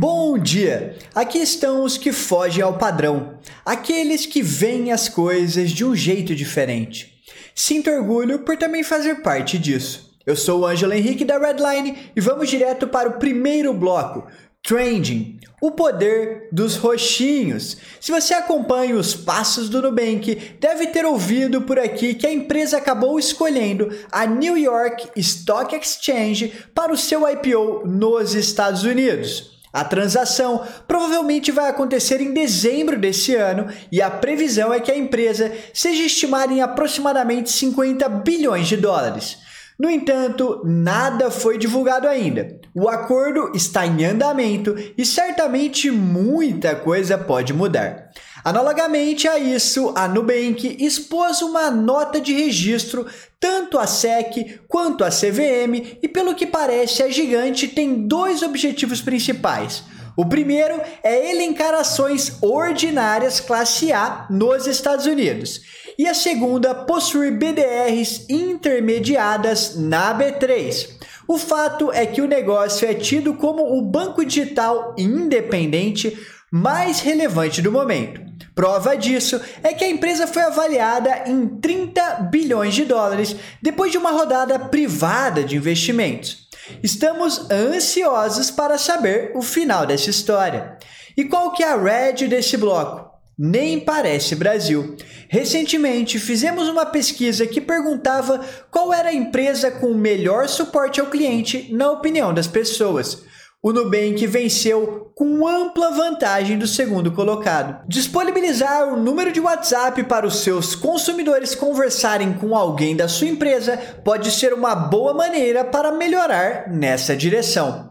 Bom dia! Aqui estão os que fogem ao padrão, aqueles que veem as coisas de um jeito diferente. Sinto orgulho por também fazer parte disso. Eu sou o Ângelo Henrique da Redline e vamos direto para o primeiro bloco, Trending, o poder dos roxinhos. Se você acompanha os passos do Nubank, deve ter ouvido por aqui que a empresa acabou escolhendo a New York Stock Exchange para o seu IPO nos Estados Unidos. A transação provavelmente vai acontecer em dezembro desse ano e a previsão é que a empresa seja estimada em aproximadamente 50 bilhões de dólares. No entanto, nada foi divulgado ainda. O acordo está em andamento e certamente muita coisa pode mudar. Analogamente a isso, a Nubank expôs uma nota de registro tanto a SEC quanto a CVM e, pelo que parece, a gigante tem dois objetivos principais. O primeiro é elencar ações ordinárias classe A nos Estados Unidos. E a segunda, possuir BDRs intermediadas na B3. O fato é que o negócio é tido como o banco digital independente mais relevante do momento. Prova disso é que a empresa foi avaliada em 30 bilhões de dólares depois de uma rodada privada de investimentos. Estamos ansiosos para saber o final dessa história. E qual que é a red desse bloco? Nem parece Brasil. Recentemente fizemos uma pesquisa que perguntava qual era a empresa com o melhor suporte ao cliente na opinião das pessoas. O Nubank venceu com ampla vantagem do segundo colocado. Disponibilizar o número de WhatsApp para os seus consumidores conversarem com alguém da sua empresa pode ser uma boa maneira para melhorar nessa direção.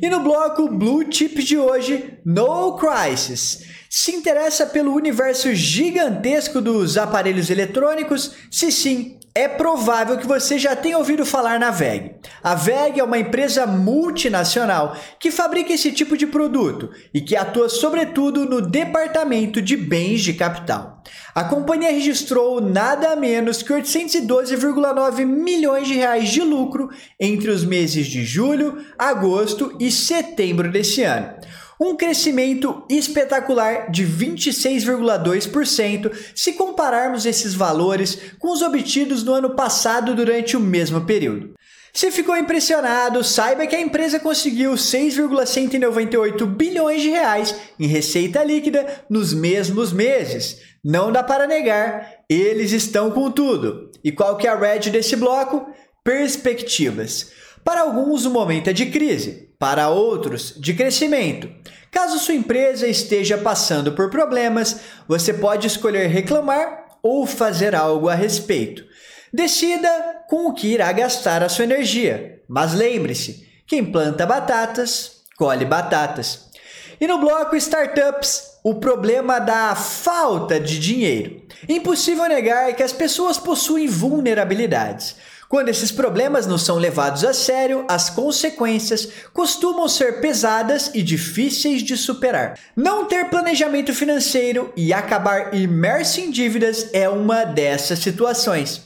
E no bloco Blue Chip de hoje, No Crisis. Se interessa pelo universo gigantesco dos aparelhos eletrônicos? Se sim, é provável que você já tenha ouvido falar na VEG. A VEG é uma empresa multinacional que fabrica esse tipo de produto e que atua sobretudo no departamento de bens de capital. A companhia registrou nada menos que 812,9 milhões de reais de lucro entre os meses de julho, agosto e setembro desse ano um crescimento espetacular de 26,2% se compararmos esses valores com os obtidos no ano passado durante o mesmo período. Se ficou impressionado, saiba que a empresa conseguiu 6,198 bilhões de reais em receita líquida nos mesmos meses. Não dá para negar, eles estão com tudo. E qual que é a red desse bloco? Perspectivas. Para alguns, o momento é de crise, para outros, de crescimento. Caso sua empresa esteja passando por problemas, você pode escolher reclamar ou fazer algo a respeito. Decida com o que irá gastar a sua energia, mas lembre-se: quem planta batatas, colhe batatas. E no bloco Startups, o problema da falta de dinheiro. Impossível negar que as pessoas possuem vulnerabilidades. Quando esses problemas não são levados a sério, as consequências costumam ser pesadas e difíceis de superar. Não ter planejamento financeiro e acabar imerso em dívidas é uma dessas situações.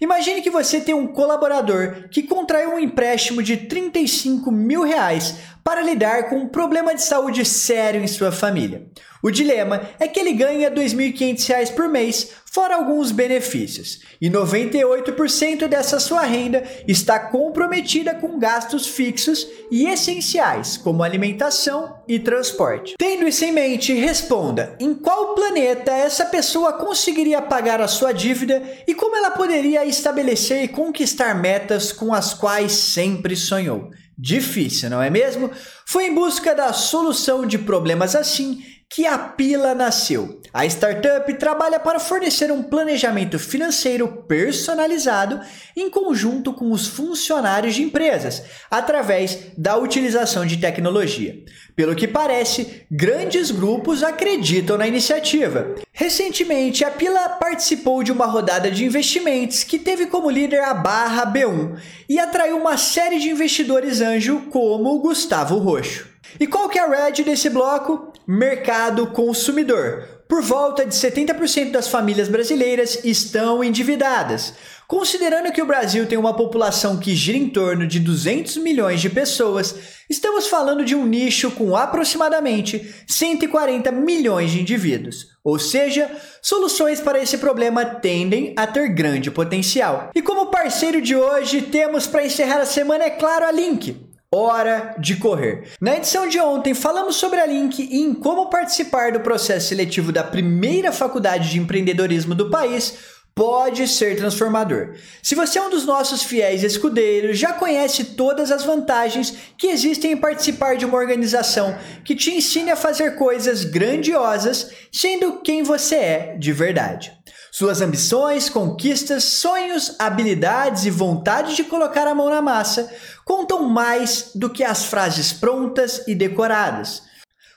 Imagine que você tem um colaborador que contraiu um empréstimo de 35 mil reais para lidar com um problema de saúde sério em sua família. O dilema é que ele ganha R$ 2.500 por mês, fora alguns benefícios, e 98% dessa sua renda está comprometida com gastos fixos e essenciais, como alimentação e transporte. Tendo isso em mente, responda: em qual planeta essa pessoa conseguiria pagar a sua dívida e como ela poderia estabelecer e conquistar metas com as quais sempre sonhou? Difícil, não é mesmo? Foi em busca da solução de problemas assim que a Pila nasceu. A startup trabalha para fornecer um planejamento financeiro personalizado em conjunto com os funcionários de empresas, através da utilização de tecnologia. Pelo que parece, grandes grupos acreditam na iniciativa. Recentemente, a Pila participou de uma rodada de investimentos que teve como líder a Barra B1 e atraiu uma série de investidores anjo como Gustavo Roxo. E qual que é a red desse bloco? Mercado consumidor. Por volta de 70% das famílias brasileiras estão endividadas. Considerando que o Brasil tem uma população que gira em torno de 200 milhões de pessoas, estamos falando de um nicho com aproximadamente 140 milhões de indivíduos. Ou seja, soluções para esse problema tendem a ter grande potencial. E como parceiro de hoje, temos para encerrar a semana, é claro, a Link. Hora de correr. Na edição de ontem, falamos sobre a Link e em como participar do processo seletivo da primeira faculdade de empreendedorismo do país pode ser transformador. Se você é um dos nossos fiéis escudeiros, já conhece todas as vantagens que existem em participar de uma organização que te ensine a fazer coisas grandiosas, sendo quem você é de verdade. Suas ambições, conquistas, sonhos, habilidades e vontade de colocar a mão na massa contam mais do que as frases prontas e decoradas.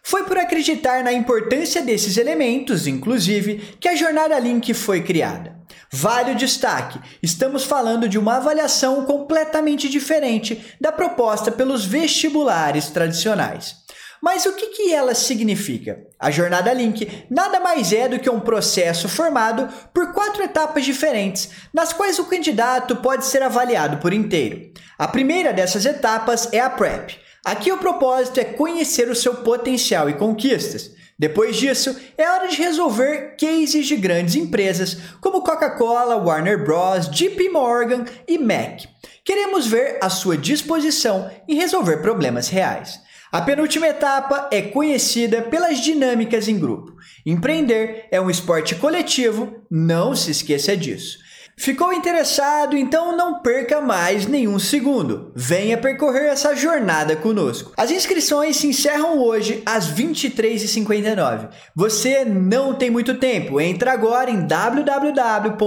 Foi por acreditar na importância desses elementos, inclusive, que a jornada Link foi criada. Vale o destaque: estamos falando de uma avaliação completamente diferente da proposta pelos vestibulares tradicionais. Mas o que, que ela significa? A jornada Link nada mais é do que um processo formado por quatro etapas diferentes, nas quais o candidato pode ser avaliado por inteiro. A primeira dessas etapas é a PrEP. Aqui o propósito é conhecer o seu potencial e conquistas. Depois disso, é hora de resolver cases de grandes empresas como Coca-Cola, Warner Bros, JP Morgan e Mac. Queremos ver a sua disposição em resolver problemas reais. A penúltima etapa é conhecida pelas dinâmicas em grupo. Empreender é um esporte coletivo, não se esqueça disso. Ficou interessado? Então não perca mais nenhum segundo. Venha percorrer essa jornada conosco. As inscrições se encerram hoje às 23h59. Você não tem muito tempo. Entra agora em www.lsb.com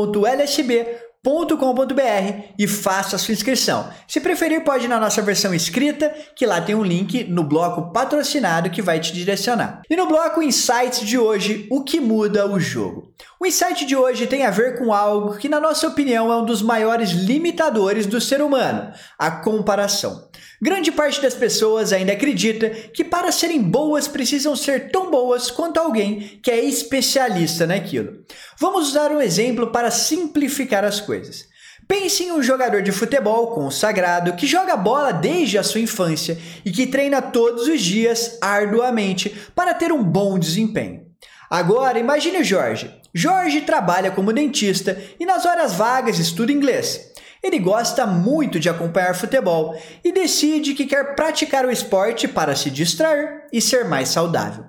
com.br e faça sua inscrição. Se preferir, pode ir na nossa versão escrita, que lá tem um link no bloco patrocinado que vai te direcionar. E no bloco Insights de hoje, o que muda o jogo? O insight de hoje tem a ver com algo que, na nossa opinião, é um dos maiores limitadores do ser humano: a comparação. Grande parte das pessoas ainda acredita que para serem boas precisam ser tão boas quanto alguém que é especialista naquilo. Vamos usar um exemplo para simplificar as coisas. Pense em um jogador de futebol consagrado que joga bola desde a sua infância e que treina todos os dias arduamente para ter um bom desempenho. Agora imagine o Jorge. Jorge trabalha como dentista e nas horas vagas estuda inglês. Ele gosta muito de acompanhar futebol e decide que quer praticar o esporte para se distrair e ser mais saudável.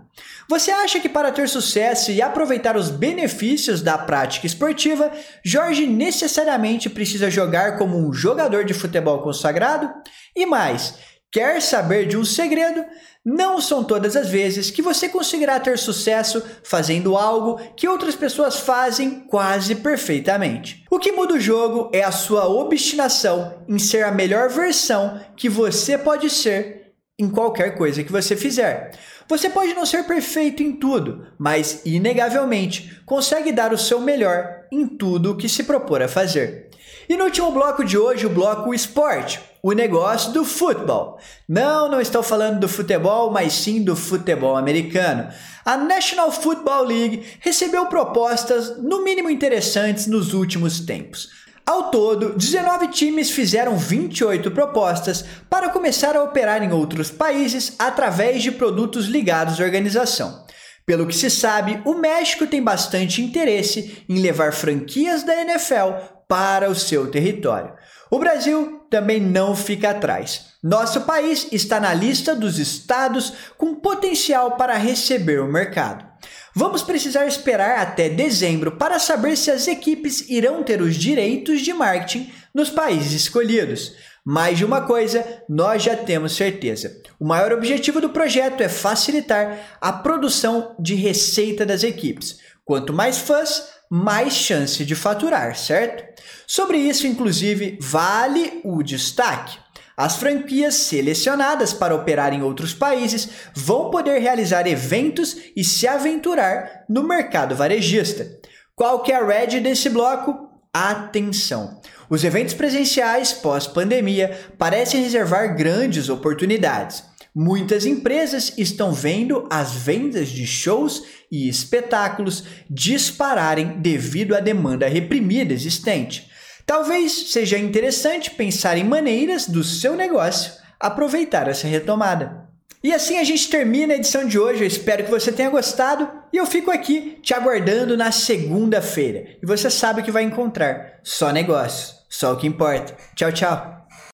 Você acha que para ter sucesso e aproveitar os benefícios da prática esportiva, Jorge necessariamente precisa jogar como um jogador de futebol consagrado? E mais, quer saber de um segredo? Não são todas as vezes que você conseguirá ter sucesso fazendo algo que outras pessoas fazem quase perfeitamente. O que muda o jogo é a sua obstinação em ser a melhor versão que você pode ser em qualquer coisa que você fizer. Você pode não ser perfeito em tudo, mas inegavelmente consegue dar o seu melhor em tudo o que se propor a fazer. E no último bloco de hoje, o bloco esporte o negócio do futebol. Não, não estou falando do futebol, mas sim do futebol americano. A National Football League recebeu propostas no mínimo interessantes nos últimos tempos. Ao todo, 19 times fizeram 28 propostas para começar a operar em outros países através de produtos ligados à organização. Pelo que se sabe, o México tem bastante interesse em levar franquias da NFL para o seu território. O Brasil também não fica atrás. Nosso país está na lista dos estados com potencial para receber o mercado. Vamos precisar esperar até dezembro para saber se as equipes irão ter os direitos de marketing nos países escolhidos. Mais de uma coisa, nós já temos certeza. O maior objetivo do projeto é facilitar a produção de receita das equipes. Quanto mais fãs, mais chance de faturar, certo? Sobre isso, inclusive, vale o destaque. As franquias selecionadas para operar em outros países vão poder realizar eventos e se aventurar no mercado varejista. Qual que é a red desse bloco? Atenção! Os eventos presenciais pós-pandemia parecem reservar grandes oportunidades. Muitas empresas estão vendo as vendas de shows e espetáculos dispararem devido à demanda reprimida existente. Talvez seja interessante pensar em maneiras do seu negócio aproveitar essa retomada. E assim a gente termina a edição de hoje. Eu espero que você tenha gostado e eu fico aqui te aguardando na segunda-feira. E você sabe que vai encontrar só negócios, só o que importa. Tchau, tchau.